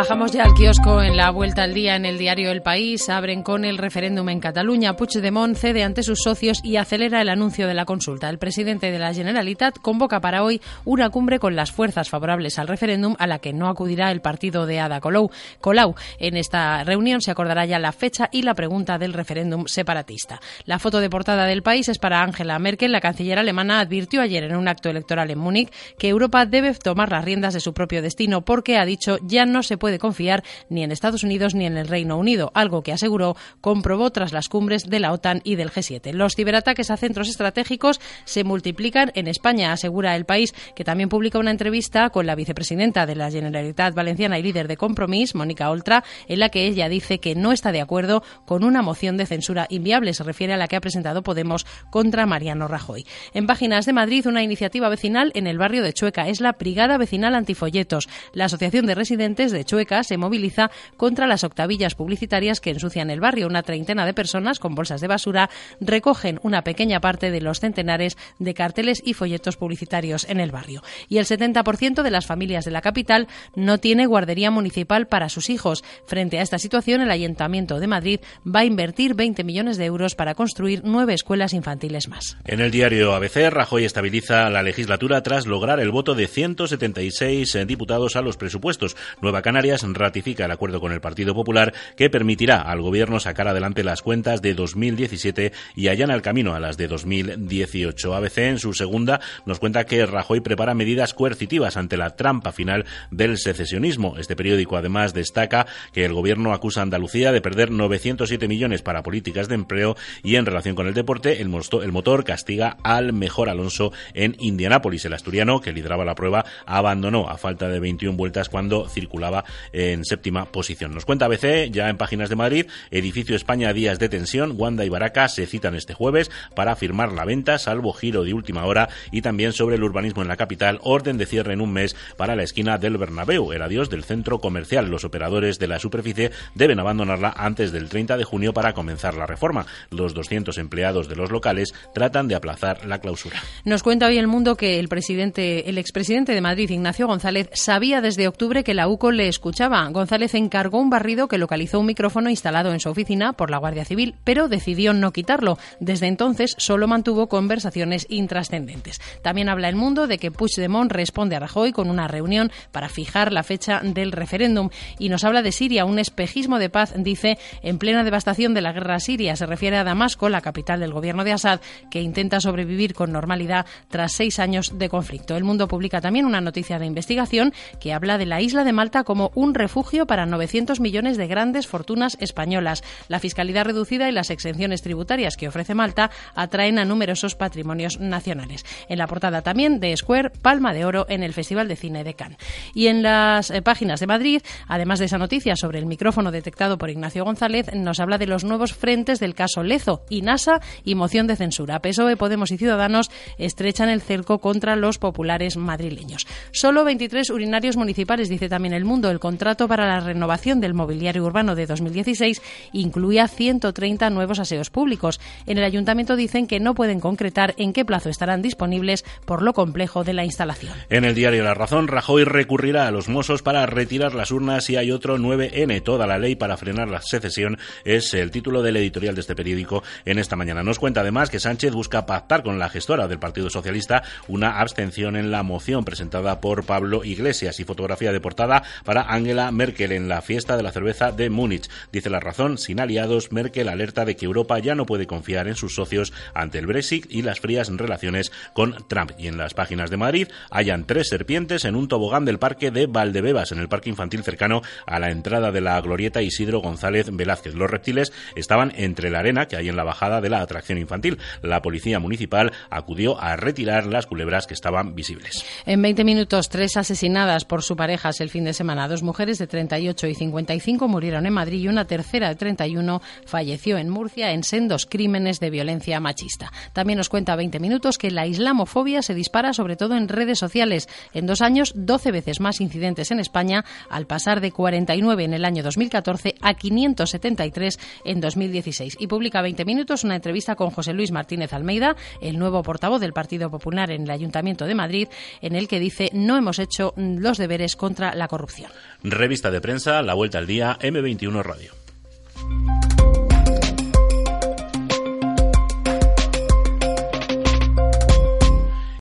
Bajamos ya al kiosco en la vuelta al día en el diario El País. Abren con el referéndum en Cataluña. Puigdemont cede ante sus socios y acelera el anuncio de la consulta. El presidente de la Generalitat convoca para hoy una cumbre con las fuerzas favorables al referéndum a la que no acudirá el partido de Ada Colau. Colau. En esta reunión se acordará ya la fecha y la pregunta del referéndum separatista. La foto de portada del país es para Angela Merkel. La canciller alemana advirtió ayer en un acto electoral en Múnich que Europa debe tomar las riendas de su propio destino porque, ha dicho, ya no se puede confiar ni en Estados Unidos ni en el Reino Unido, algo que aseguró comprobó tras las cumbres de la OTAN y del G7. Los ciberataques a centros estratégicos se multiplican en España, asegura el país, que también publica una entrevista con la vicepresidenta de la Generalitat Valenciana y líder de Compromís, Mónica Oltra, en la que ella dice que no está de acuerdo con una moción de censura inviable. Se refiere a la que ha presentado Podemos contra Mariano Rajoy. En Páginas de Madrid, una iniciativa vecinal en el barrio de Chueca. Es la Brigada Vecinal Antifolletos. La Asociación de Residentes de Chueca se moviliza contra las octavillas publicitarias que ensucian el barrio. Una treintena de personas con bolsas de basura recogen una pequeña parte de los centenares de carteles y folletos publicitarios en el barrio. Y el 70% de las familias de la capital no tiene guardería municipal para sus hijos. Frente a esta situación, el Ayuntamiento de Madrid va a invertir 20 millones de euros para construir nueve escuelas infantiles más. En el diario ABC, Rajoy estabiliza la legislatura tras lograr el voto de 176 diputados a los presupuestos. Nueva Canarias ratifica el acuerdo con el Partido Popular que permitirá al Gobierno sacar adelante las cuentas de 2017 y allana el camino a las de 2018. ABC, en su segunda, nos cuenta que Rajoy prepara medidas coercitivas ante la trampa final del secesionismo. Este periódico, además, destaca que el Gobierno acusa a Andalucía de perder 907 millones para políticas de empleo y en relación con el deporte, el, el motor castiga al mejor Alonso en Indianápolis. El asturiano, que lideraba la prueba, abandonó a falta de 21 vueltas cuando circulaba en séptima posición. Nos cuenta ABC, ya en páginas de Madrid, edificio España días de tensión, Wanda y Baraca se citan este jueves para firmar la venta, salvo giro de última hora, y también sobre el urbanismo en la capital, orden de cierre en un mes para la esquina del Bernabéu, el adiós del centro comercial. Los operadores de la superficie deben abandonarla antes del 30 de junio para comenzar la reforma. Los 200 empleados de los locales tratan de aplazar la clausura. Nos cuenta hoy el mundo que el presidente, el expresidente de Madrid, Ignacio González, sabía desde octubre que la UCO le escuchaba. González encargó un barrido que localizó un micrófono instalado en su oficina por la Guardia Civil, pero decidió no quitarlo. Desde entonces solo mantuvo conversaciones intrascendentes. También habla el mundo de que Puigdemont responde a Rajoy con una reunión para fijar la fecha del referéndum y nos habla de Siria, un espejismo de paz, dice, en plena devastación de la guerra siria. Se refiere a Damasco, la capital del gobierno de Assad, que intenta sobrevivir con normalidad tras seis años de conflicto. El mundo publica también una noticia de investigación que habla de la isla de Malta como un refugio para 900 millones de grandes fortunas españolas. La fiscalidad reducida y las exenciones tributarias que ofrece Malta atraen a numerosos patrimonios nacionales. En la portada también de Square, Palma de Oro en el Festival de Cine de Cannes. Y en las eh, páginas de Madrid, además de esa noticia sobre el micrófono detectado por Ignacio González, nos habla de los nuevos frentes del caso Lezo y NASA y moción de censura. PSOE, Podemos y Ciudadanos estrechan el cerco contra los populares madrileños. Solo 23 urinarios municipales, dice también El Mundo. El contrato para la renovación del mobiliario urbano de 2016 incluía 130 nuevos aseos públicos. En el ayuntamiento dicen que no pueden concretar en qué plazo estarán disponibles por lo complejo de la instalación. En el diario La Razón, Rajoy recurrirá a los Mossos para retirar las urnas y hay otro 9N. Toda la ley para frenar la secesión es el título del editorial de este periódico en esta mañana. Nos cuenta además que Sánchez busca pactar con la gestora del Partido Socialista una abstención en la moción presentada por Pablo Iglesias y fotografía de portada para Angela Merkel en la fiesta de la cerveza de Múnich. Dice la razón, sin aliados, Merkel alerta de que Europa ya no puede confiar en sus socios ante el Brexit y las frías relaciones con Trump. Y en las páginas de Madrid hayan tres serpientes en un tobogán del parque de Valdebebas, en el parque infantil cercano a la entrada de la glorieta Isidro González Velázquez. Los reptiles estaban entre la arena que hay en la bajada de la atracción infantil. La policía municipal acudió a retirar las culebras que estaban visibles. En 20 minutos, tres asesinadas por su parejas el fin de semana. Mujeres de 38 y 55 murieron en Madrid y una tercera de 31 falleció en Murcia en sendos crímenes de violencia machista. También nos cuenta 20 minutos que la islamofobia se dispara sobre todo en redes sociales. En dos años, 12 veces más incidentes en España, al pasar de 49 en el año 2014 a 573 en 2016. Y publica 20 minutos una entrevista con José Luis Martínez Almeida, el nuevo portavoz del Partido Popular en el Ayuntamiento de Madrid, en el que dice no hemos hecho los deberes contra la corrupción. Revista de prensa, La Vuelta al Día, M21 Radio.